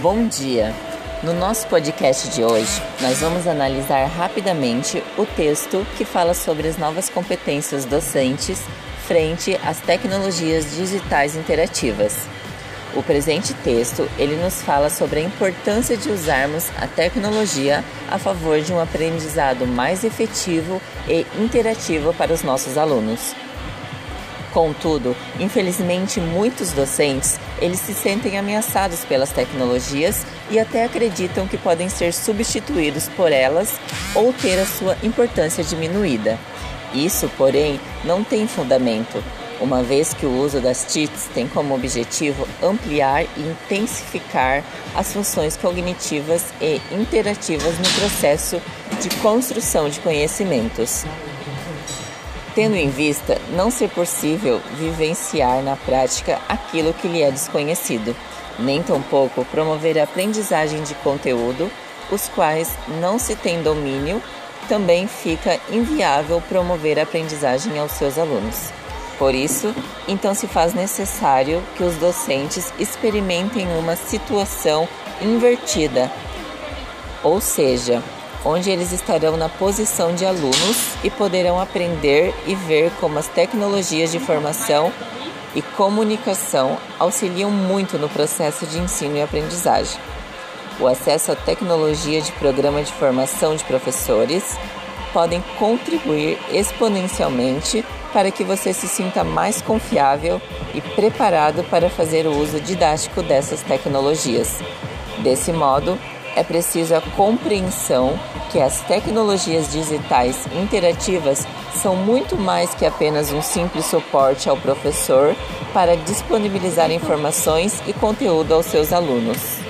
Bom dia! No nosso podcast de hoje, nós vamos analisar rapidamente o texto que fala sobre as novas competências docentes frente às tecnologias digitais interativas. O presente texto, ele nos fala sobre a importância de usarmos a tecnologia a favor de um aprendizado mais efetivo e interativo para os nossos alunos. Contudo, infelizmente muitos docentes, eles se sentem ameaçados pelas tecnologias e até acreditam que podem ser substituídos por elas ou ter a sua importância diminuída. Isso, porém, não tem fundamento, uma vez que o uso das TITs tem como objetivo ampliar e intensificar as funções cognitivas e interativas no processo de construção de conhecimentos tendo em vista não ser possível vivenciar na prática aquilo que lhe é desconhecido, nem tampouco promover a aprendizagem de conteúdo, os quais não se tem domínio, também fica inviável promover a aprendizagem aos seus alunos. Por isso, então se faz necessário que os docentes experimentem uma situação invertida, ou seja, onde eles estarão na posição de alunos e poderão aprender e ver como as tecnologias de formação e comunicação auxiliam muito no processo de ensino e aprendizagem. O acesso à tecnologia de programa de formação de professores podem contribuir exponencialmente para que você se sinta mais confiável e preparado para fazer o uso didático dessas tecnologias. Desse modo, é preciso a compreensão que as tecnologias digitais interativas são muito mais que apenas um simples suporte ao professor para disponibilizar informações e conteúdo aos seus alunos.